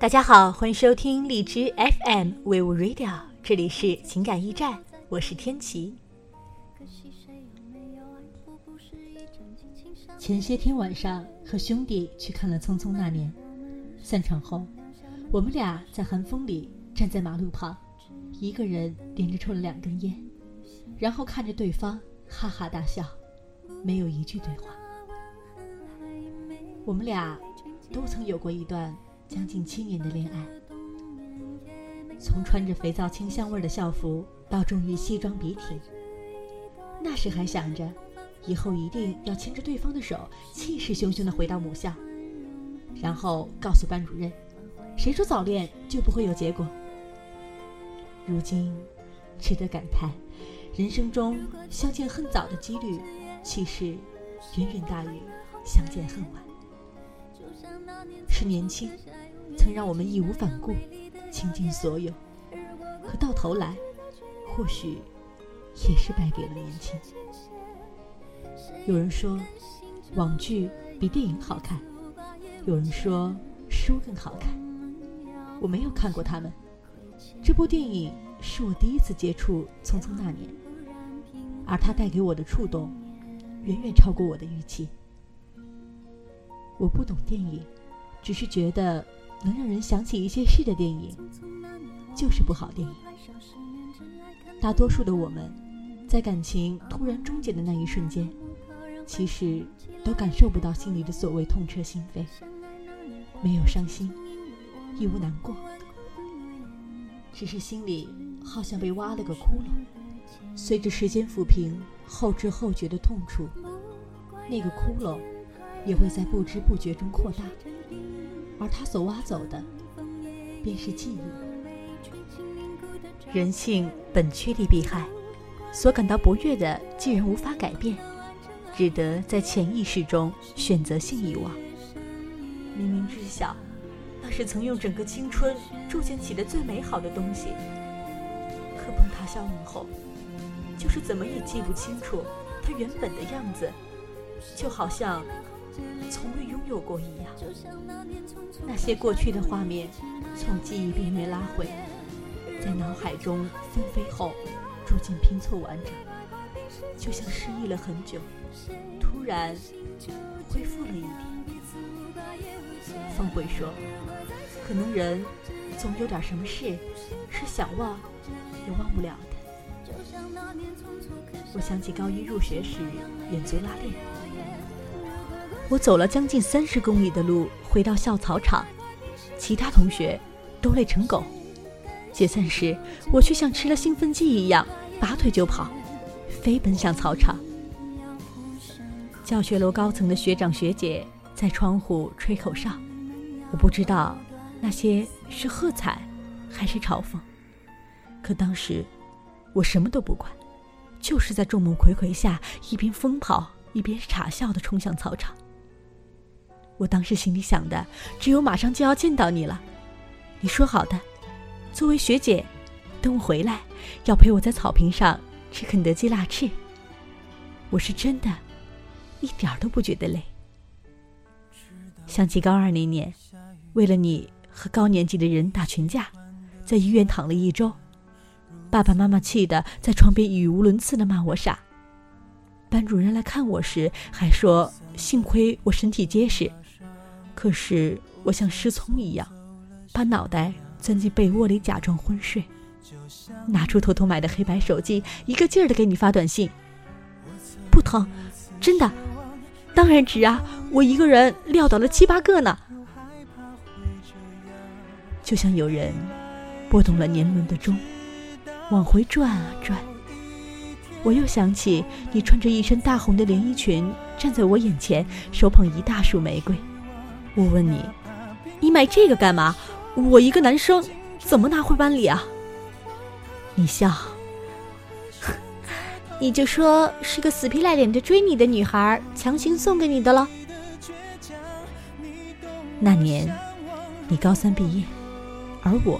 大家好，欢迎收听荔枝 FM Vivo Radio，这里是情感驿站，我是天琪。前些天晚上和兄弟去看了《匆匆那年》，散场后，我们俩在寒风里站在马路旁，一个人连着抽了两根烟，然后看着对方哈哈大笑，没有一句对话。我们俩都曾有过一段将近七年的恋爱，从穿着肥皂清香味的校服到终于西装笔挺，那时还想着。以后一定要牵着对方的手，气势汹汹地回到母校，然后告诉班主任：“谁说早恋就不会有结果？”如今，值得感叹，人生中相见恨早的几率，其实远远大于相见恨晚。是年轻，曾让我们义无反顾，倾尽所有，可到头来，或许也是败给了年轻。有人说，网剧比电影好看；有人说，书更好看。我没有看过他们。这部电影是我第一次接触《匆匆那年》，而它带给我的触动，远远超过我的预期。我不懂电影，只是觉得能让人想起一些事的电影，就是部好电影。大多数的我们，在感情突然终结的那一瞬间。其实都感受不到心里的所谓痛彻心扉，没有伤心，亦无难过，只是心里好像被挖了个窟窿，随着时间抚平后知后觉的痛楚，那个窟窿也会在不知不觉中扩大，而他所挖走的，便是记忆。人性本趋利避害，所感到不悦的，既然无法改变。只得在潜意识中选择性遗忘。明明知晓，那是曾用整个青春铸建起的最美好的东西，可崩塌消亡后，就是怎么也记不清楚它原本的样子，就好像从未拥有过一样。那些过去的画面，从记忆边缘拉回，在脑海中纷飞后，逐渐拼凑完整，就像失忆了很久。突然恢复了一点。方慧说：“可能人总有点什么事是想忘也忘不了的。”我想起高一入学时远足拉练，我走了将近三十公里的路回到校操场，其他同学都累成狗。解散时，我却像吃了兴奋剂一样拔腿就跑，飞奔向操场。教学楼高层的学长学姐在窗户吹口哨，我不知道那些是喝彩还是嘲讽。可当时我什么都不管，就是在众目睽睽下一边疯跑一边傻笑的冲向操场。我当时心里想的只有马上就要见到你了。你说好的，作为学姐，等我回来要陪我在草坪上吃肯德基辣翅。我是真的。一点都不觉得累。想起高二那年，为了你和高年级的人打群架，在医院躺了一周，爸爸妈妈气得在床边语无伦次的骂我傻。班主任来看我时还说幸亏我身体结实，可是我像失聪一样，把脑袋钻进被窝里假装昏睡，拿出偷偷买的黑白手机，一个劲儿的给你发短信。不疼，真的。当然值啊！我一个人撂倒了七八个呢。就像有人拨动了年轮的钟，往回转啊转。我又想起你穿着一身大红的连衣裙，站在我眼前，手捧一大束玫瑰。我问你：“你买这个干嘛？我一个男生怎么拿回班里啊？”你笑。你就说是个死皮赖脸的追你的女孩强行送给你的了。那年，你高三毕业，而我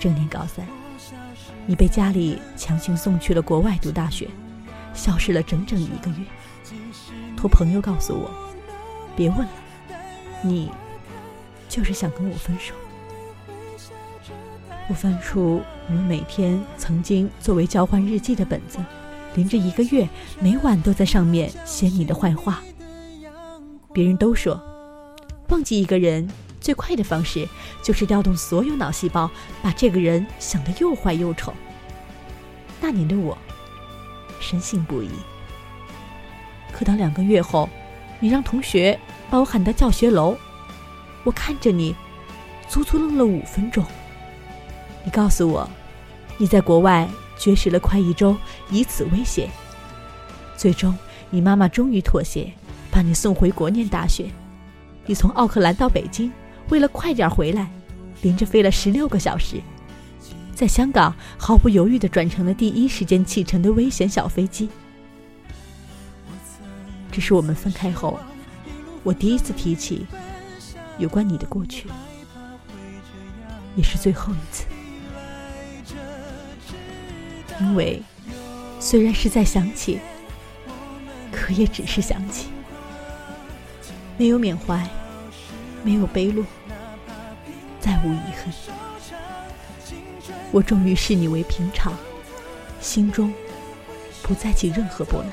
正念高三。你被家里强行送去了国外读大学，消失了整整一个月。托朋友告诉我，别问了，你就是想跟我分手。我翻出我们每天曾经作为交换日记的本子，连着一个月，每晚都在上面写你的坏话。别人都说，忘记一个人最快的方式就是调动所有脑细胞，把这个人想得又坏又丑。那年的我，深信不疑。可当两个月后，你让同学把我喊到教学楼，我看着你，足足愣了五分钟。你告诉我，你在国外绝食了快一周，以此威胁。最终，你妈妈终于妥协，把你送回国念大学。你从奥克兰到北京，为了快点回来，连着飞了十六个小时，在香港毫不犹豫地转乘了第一时间启程的危险小飞机。这是我们分开后，我第一次提起有关你的过去，也是最后一次。因为，虽然是在想起，可也只是想起，没有缅怀，没有悲落，再无遗憾。我终于视你为平常，心中不再起任何波澜。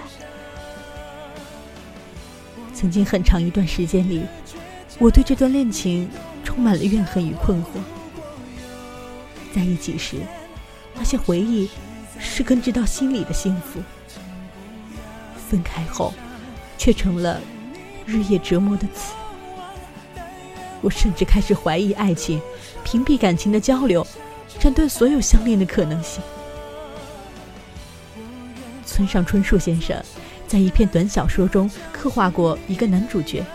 曾经很长一段时间里，我对这段恋情充满了怨恨与困惑。在一起时，那些回忆。是根植到心里的幸福，分开后，却成了日夜折磨的刺。我甚至开始怀疑爱情，屏蔽感情的交流，斩断所有相恋的可能性。村上春树先生在一篇短小说中刻画过一个男主角，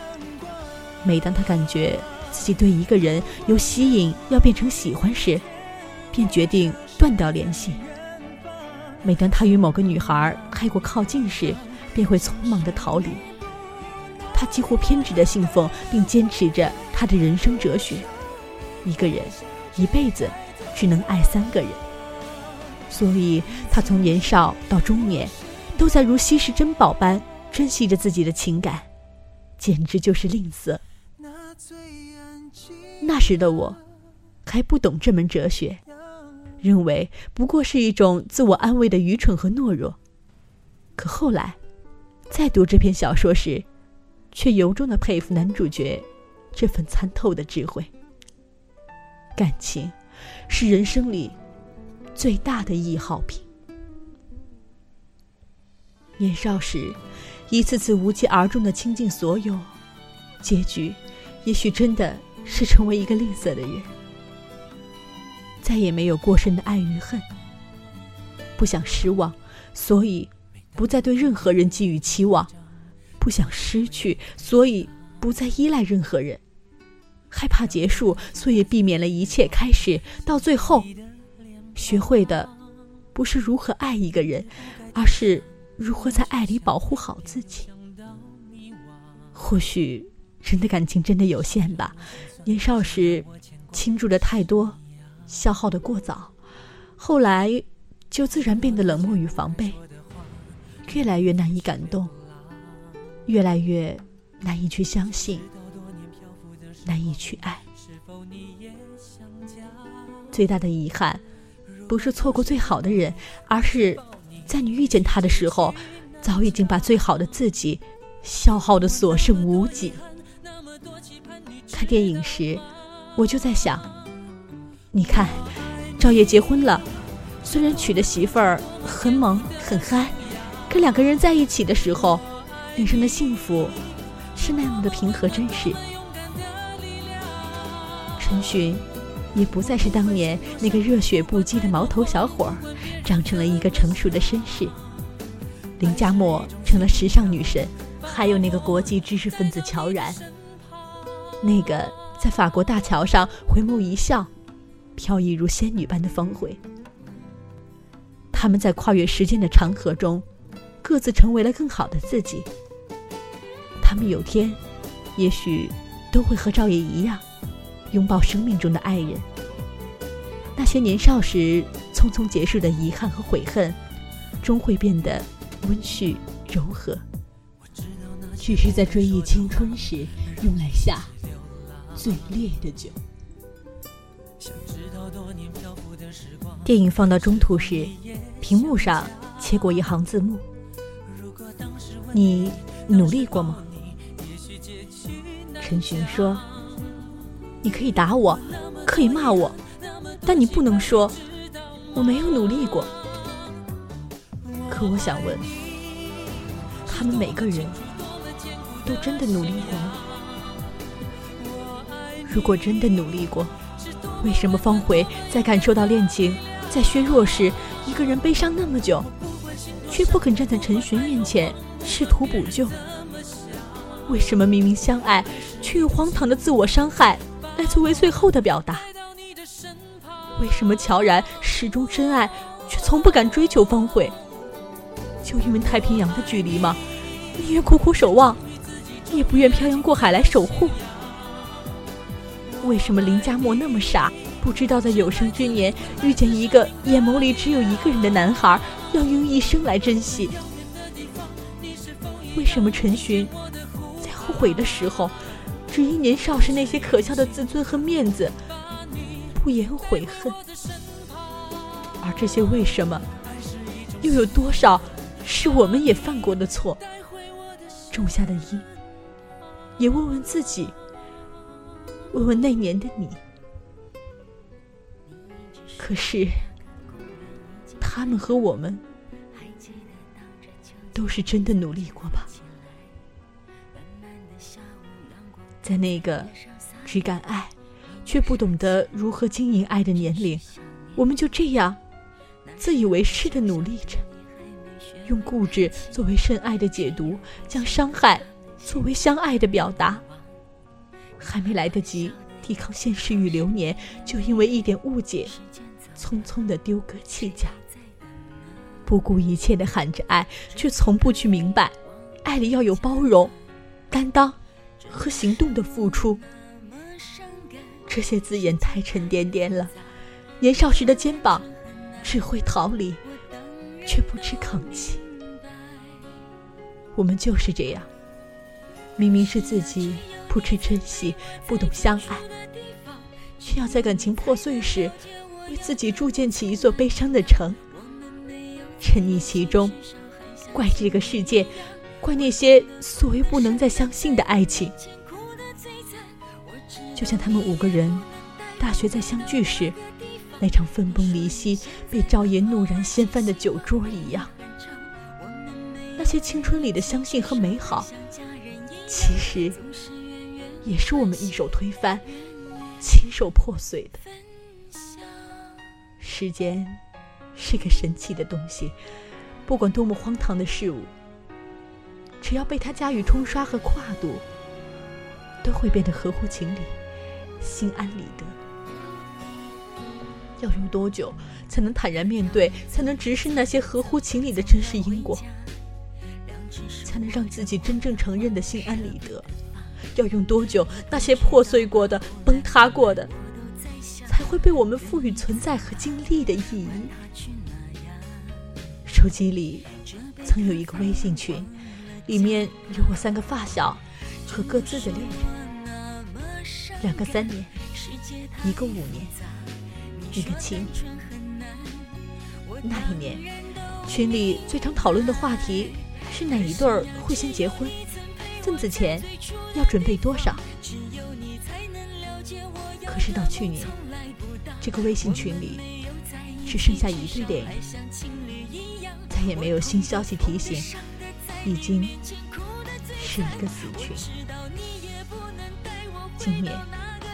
每当他感觉自己对一个人由吸引要变成喜欢时，便决定断掉联系。每当他与某个女孩太过靠近时，便会匆忙的逃离。他几乎偏执的信奉并坚持着他的人生哲学：一个人一辈子只能爱三个人。所以，他从年少到中年，都在如稀世珍宝般珍惜着自己的情感，简直就是吝啬。那时的我，还不懂这门哲学。认为不过是一种自我安慰的愚蠢和懦弱，可后来，再读这篇小说时，却由衷的佩服男主角这份参透的智慧。感情，是人生里最大的易耗品。年少时，一次次无疾而终的倾尽所有，结局，也许真的是成为一个吝啬的人。再也没有过深的爱与恨，不想失望，所以不再对任何人寄予期望；不想失去，所以不再依赖任何人；害怕结束，所以避免了一切开始。到最后，学会的不是如何爱一个人，而是如何在爱里保护好自己。或许人的感情真的有限吧，年少时倾注的太多。消耗的过早，后来就自然变得冷漠与防备，越来越难以感动，越来越难以去相信，难以去爱。最大的遗憾，不是错过最好的人，而是在你遇见他的时候，早已经把最好的自己消耗的所剩无几。看电影时，我就在想。你看，赵烨结婚了，虽然娶的媳妇儿很猛很憨，可两个人在一起的时候，脸上的幸福是那样的平和真实。陈寻也不再是当年那个热血不羁的毛头小伙儿，长成了一个成熟的绅士。林佳默成了时尚女神，还有那个国际知识分子乔然，那个在法国大桥上回眸一笑。飘逸如仙女般的峰回，他们在跨越时间的长河中，各自成为了更好的自己。他们有天，也许都会和赵烨一样，拥抱生命中的爱人。那些年少时匆匆结束的遗憾和悔恨，终会变得温煦柔和。只是在追忆青春时，用来下最烈的酒。电影放到中途时，屏幕上切过一行字幕：“你努力过吗？”陈寻说：“你可以打我，可以骂我，但你不能说我没有努力过。”可我想问，他们每个人都真的努力过吗？如果真的努力过，为什么方茴在感受到恋情在削弱时，一个人悲伤那么久，却不肯站在陈寻面前试图补救？为什么明明相爱，却用荒唐的自我伤害来作为最后的表达？为什么乔然始终深爱，却从不敢追求方慧？就因为太平洋的距离吗？宁愿苦苦守望，也不愿漂洋过海来守护？为什么林佳墨那么傻，不知道在有生之年遇见一个眼眸里只有一个人的男孩，要用一生来珍惜？为什么陈寻在后悔的时候，只因年少时那些可笑的自尊和面子，不言悔恨？而这些为什么，又有多少是我们也犯过的错，种下的因？也问问自己。问问那年的你，可是他们和我们都是真的努力过吧？在那个只敢爱却不懂得如何经营爱的年龄，我们就这样自以为是的努力着，用固执作为深爱的解读，将伤害作为相爱的表达。还没来得及抵抗现实与流年，就因为一点误解，匆匆的丢歌弃甲，不顾一切的喊着爱，却从不去明白，爱里要有包容、担当和行动的付出。这些字眼太沉甸甸了，年少时的肩膀只会逃离，却不知扛起。我们就是这样，明明是自己。不知珍惜，不懂相爱，却要在感情破碎时，为自己筑建起一座悲伤的城，沉溺其中，怪这个世界，怪那些所谓不能再相信的爱情。就像他们五个人大学在相聚时，那场分崩离析，被赵爷怒然掀翻的酒桌一样。那些青春里的相信和美好，其实。也是我们一手推翻、亲手破碎的。时间是个神奇的东西，不管多么荒唐的事物，只要被它加以冲刷和跨度，都会变得合乎情理、心安理得。要用多久才能坦然面对，才能直视那些合乎情理的真实因果，才能让自己真正承认的心安理得？要用多久？那些破碎过的、崩塌过的，才会被我们赋予存在和经历的意义？手机里曾有一个微信群，里面有我三个发小和各自的恋人，两个三年，一个五年，一个七年。那一年，群里最常讨论的话题是哪一对儿会先结婚。份子钱要准备多少？可是到去年，这个微信群里只剩下一对恋人，再也没有新消息提醒，已经是一个死群。今年，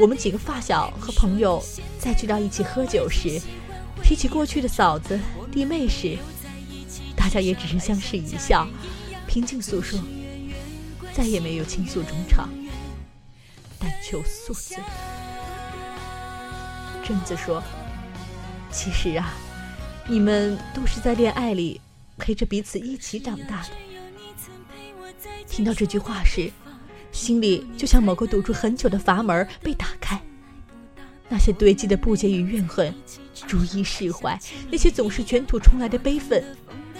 我们几个发小和朋友再聚到一起喝酒时，提起过去的嫂子弟妹时，大家也只是相视一笑，平静诉说。再也没有倾诉衷肠，但求宿醉。贞子说：“其实啊，你们都是在恋爱里陪着彼此一起长大的。”听到这句话时，心里就像某个堵住很久的阀门被打开，那些堆积的不解与怨恨逐一释怀，那些总是卷土重来的悲愤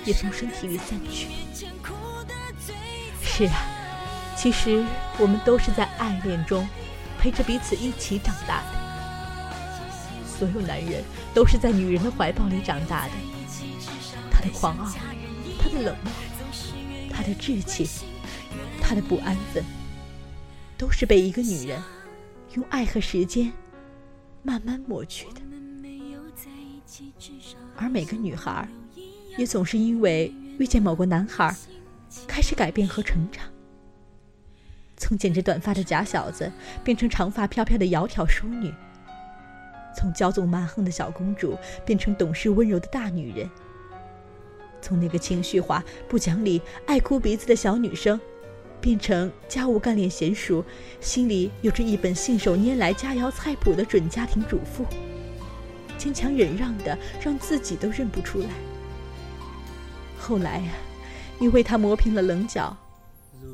也从身体里散去。是啊。其实我们都是在爱恋中，陪着彼此一起长大的。所有男人都是在女人的怀抱里长大的。他的狂傲，他的冷漠，他的志气，他的不安分，都是被一个女人用爱和时间慢慢抹去的。而每个女孩，也总是因为遇见某个男孩，开始改变和成长。从剪着短发的假小子变成长发飘飘的窈窕淑女，从骄纵蛮横的小公主变成懂事温柔的大女人，从那个情绪化、不讲理、爱哭鼻子的小女生，变成家务干练娴熟、心里有着一本信手拈来佳肴菜谱的准家庭主妇，坚强忍让的让自己都认不出来。后来呀，你为她磨平了棱角。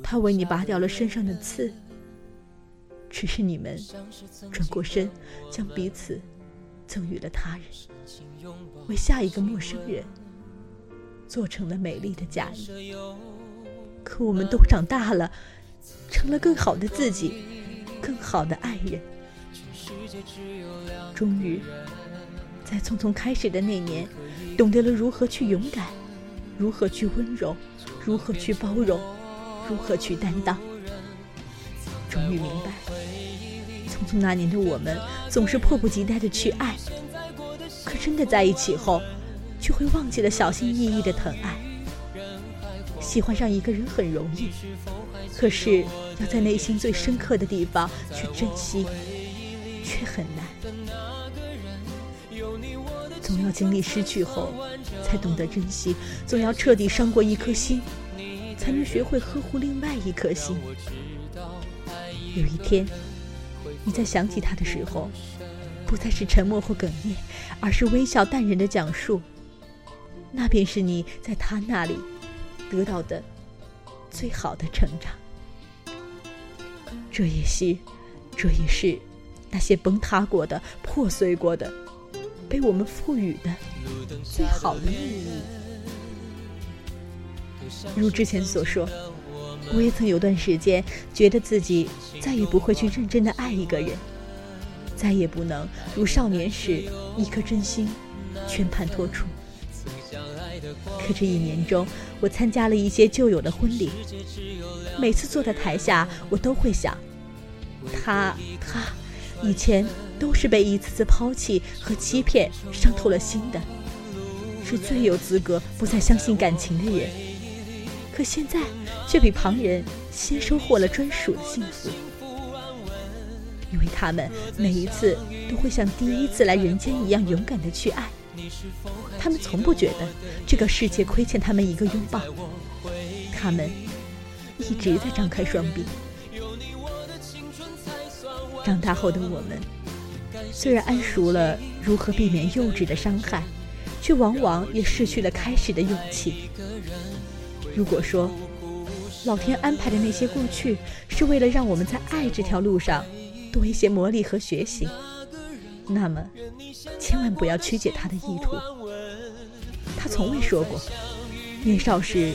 他为你拔掉了身上的刺，只是你们转过身，将彼此赠予了他人，为下一个陌生人做成了美丽的嫁衣。可我们都长大了，成了更好的自己，更好的爱人。终于，在匆匆开始的那年，懂得了如何去勇敢，如何去温柔，如何去包容。如何去担当？终于明白，匆匆那年的我们总是迫不及待的去爱，可真的在一起后，却会忘记了小心翼翼的疼爱。喜欢上一个人很容易，可是要在内心最深刻的地方去珍惜，却很难。总要经历失去后，才懂得珍惜；总要彻底伤过一颗心。才能学会呵护另外一颗心。有一天，你在想起他的时候，不再是沉默或哽咽，而是微笑淡然的讲述。那便是你在他那里得到的最好的成长。这也是，这也是那些崩塌过的、破碎过的，被我们赋予的最好的意义。如之前所说，我也曾有段时间觉得自己再也不会去认真的爱一个人，再也不能如少年时一颗真心全盘托出。可这一年中，我参加了一些旧友的婚礼，每次坐在台下，我都会想，他他以前都是被一次次抛弃和欺骗伤透了心的，是最有资格不再相信感情的人。可现在却比旁人先收获了专属的幸福，因为他们每一次都会像第一次来人间一样勇敢的去爱，他们从不觉得这个世界亏欠他们一个拥抱，他们一直在张开双臂。长大后的我们，虽然谙熟了如何避免幼稚的伤害，却往往也失去了开始的勇气。如果说老天安排的那些过去是为了让我们在爱这条路上多一些磨砺和学习，那么千万不要曲解他的意图。他从未说过，年少时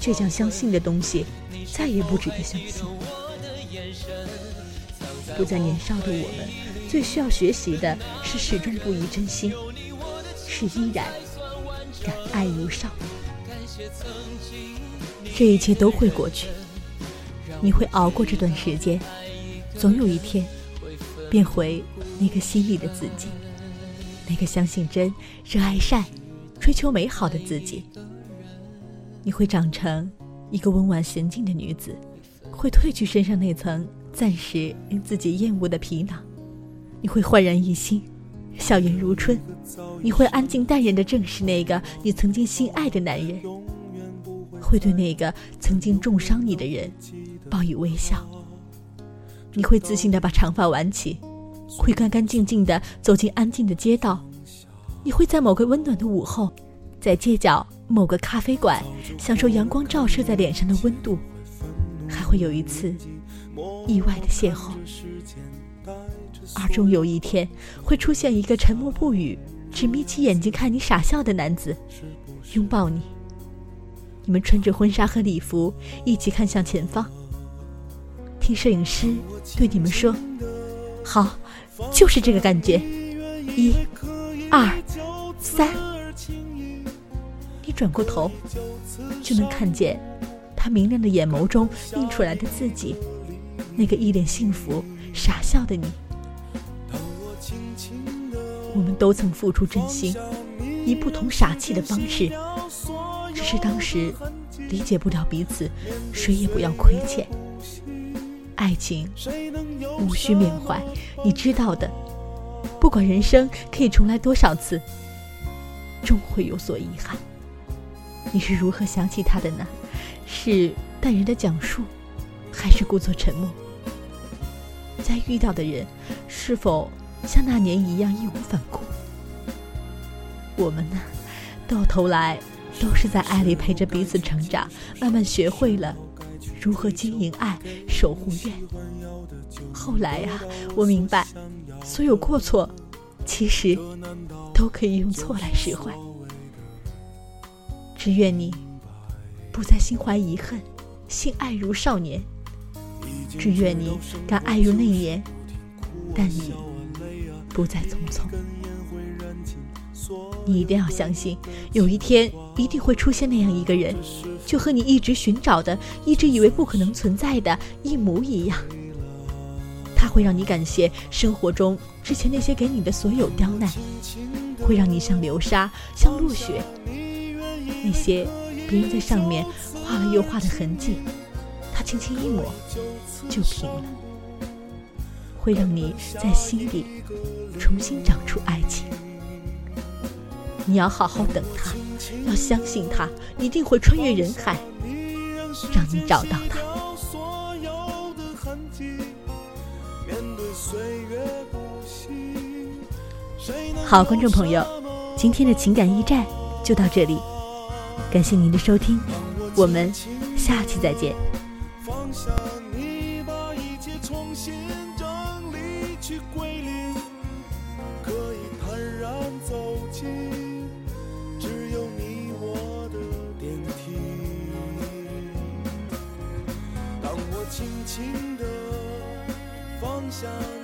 倔强相信的东西，再也不值得相信。不再年少的我们，最需要学习的是始终不移真心，是依然敢爱如少。这一切都会过去，你会熬过这段时间，总有一天变回那个心里的自己，那个相信真、热爱善、追求美好的自己。你会长成一个温婉娴静的女子，会褪去身上那层暂时令自己厌恶的皮囊，你会焕然一新，笑颜如春。你会安静淡然的正视那个你曾经心爱的男人。会对那个曾经重伤你的人报以微笑。你会自信地把长发挽起，会干干净净地走进安静的街道。你会在某个温暖的午后，在街角某个咖啡馆，享受阳光照射在脸上的温度。还会有一次意外的邂逅，而终有一天会出现一个沉默不语、只眯起眼睛看你傻笑的男子，拥抱你。你们穿着婚纱和礼服，一起看向前方，摄影师对你们说：“好，就是这个感觉，一、二、三，你转过头，就能看见他明亮的眼眸中映出来的自己，那个一脸幸福、傻笑的你。我们都曾付出真心，以不同傻气的方式，只是当时理解不了彼此，谁也不要亏欠。爱情无需缅怀，你知道的。不管人生可以重来多少次，终会有所遗憾。你是如何想起他的呢？是淡然的讲述，还是故作沉默？再遇到的人，是否？像那年一样义无反顾，我们呢，到头来都是在爱里陪着彼此成长，慢慢学会了如何经营爱，守护愿。后来啊，我明白，所有过错，其实都可以用错来释怀。只愿你不再心怀遗恨，心爱如少年；只愿你敢爱如那年，但你。不再匆匆，你一定要相信，有一天一定会出现那样一个人，就和你一直寻找的、一直以为不可能存在的一模一样。他会让你感谢生活中之前那些给你的所有刁难，会让你像流沙、像落雪，那些别人在上面画了又画的痕迹，他轻轻一抹就平了。会让你在心底重新长出爱情。你要好好等他，要相信他一定会穿越人海，让你找到他。好，观众朋友，今天的情感驿站就到这里，感谢您的收听，我们下期再见。轻放